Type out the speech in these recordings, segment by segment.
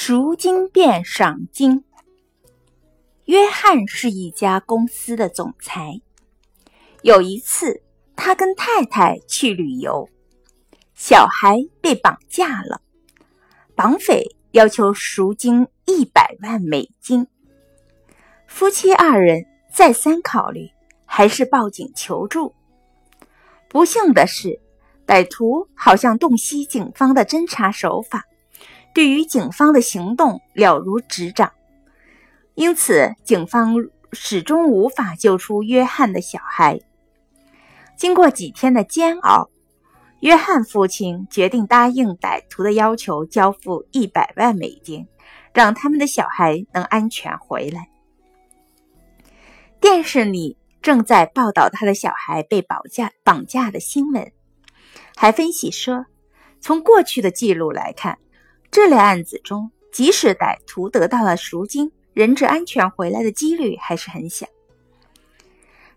赎金变赏金。约翰是一家公司的总裁。有一次，他跟太太去旅游，小孩被绑架了，绑匪要求赎金一百万美金。夫妻二人再三考虑，还是报警求助。不幸的是，歹徒好像洞悉警方的侦查手法。对于警方的行动了如指掌，因此警方始终无法救出约翰的小孩。经过几天的煎熬，约翰父亲决定答应歹徒的要求，交付一百万美金，让他们的小孩能安全回来。电视里正在报道他的小孩被绑架绑架的新闻，还分析说，从过去的记录来看。这类案子中，即使歹徒得到了赎金，人质安全回来的几率还是很小。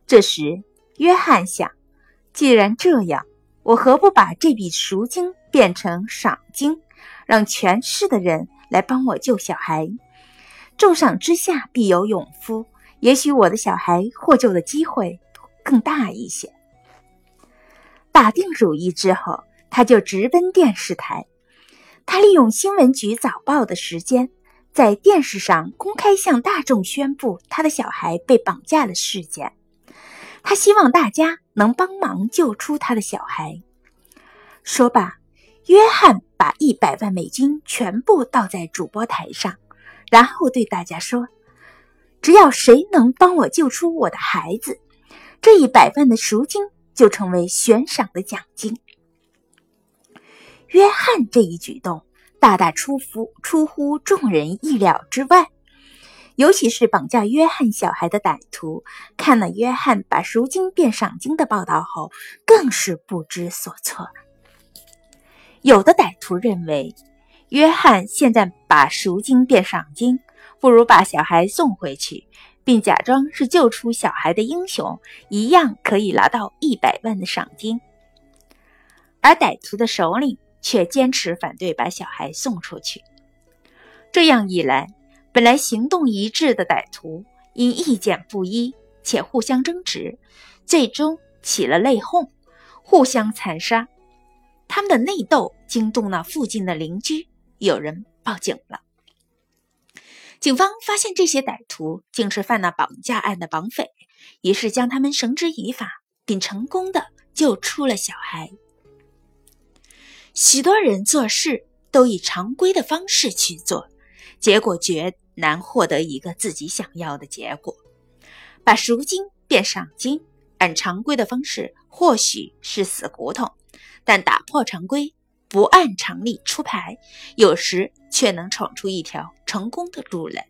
这时，约翰想：既然这样，我何不把这笔赎金变成赏金，让全市的人来帮我救小孩？重赏之下必有勇夫，也许我的小孩获救的机会更大一些。打定主意之后，他就直奔电视台。他利用新闻局早报的时间，在电视上公开向大众宣布他的小孩被绑架的事件。他希望大家能帮忙救出他的小孩。说罢，约翰把一百万美金全部倒在主播台上，然后对大家说：“只要谁能帮我救出我的孩子，这一百万的赎金就成为悬赏的奖金。”约翰这一举动大大出乎出乎众人意料之外，尤其是绑架约翰小孩的歹徒，看了约翰把赎金变赏金的报道后，更是不知所措。有的歹徒认为，约翰现在把赎金变赏金，不如把小孩送回去，并假装是救出小孩的英雄，一样可以拿到一百万的赏金。而歹徒的首领。却坚持反对把小孩送出去。这样一来，本来行动一致的歹徒因意见不一且互相争执，最终起了内讧，互相残杀。他们的内斗惊动了附近的邻居，有人报警了。警方发现这些歹徒竟是犯了绑架案的绑匪，于是将他们绳之以法，并成功的救出了小孩。许多人做事都以常规的方式去做，结果绝难获得一个自己想要的结果。把赎金变赏金，按常规的方式或许是死胡同，但打破常规，不按常理出牌，有时却能闯出一条成功的路来。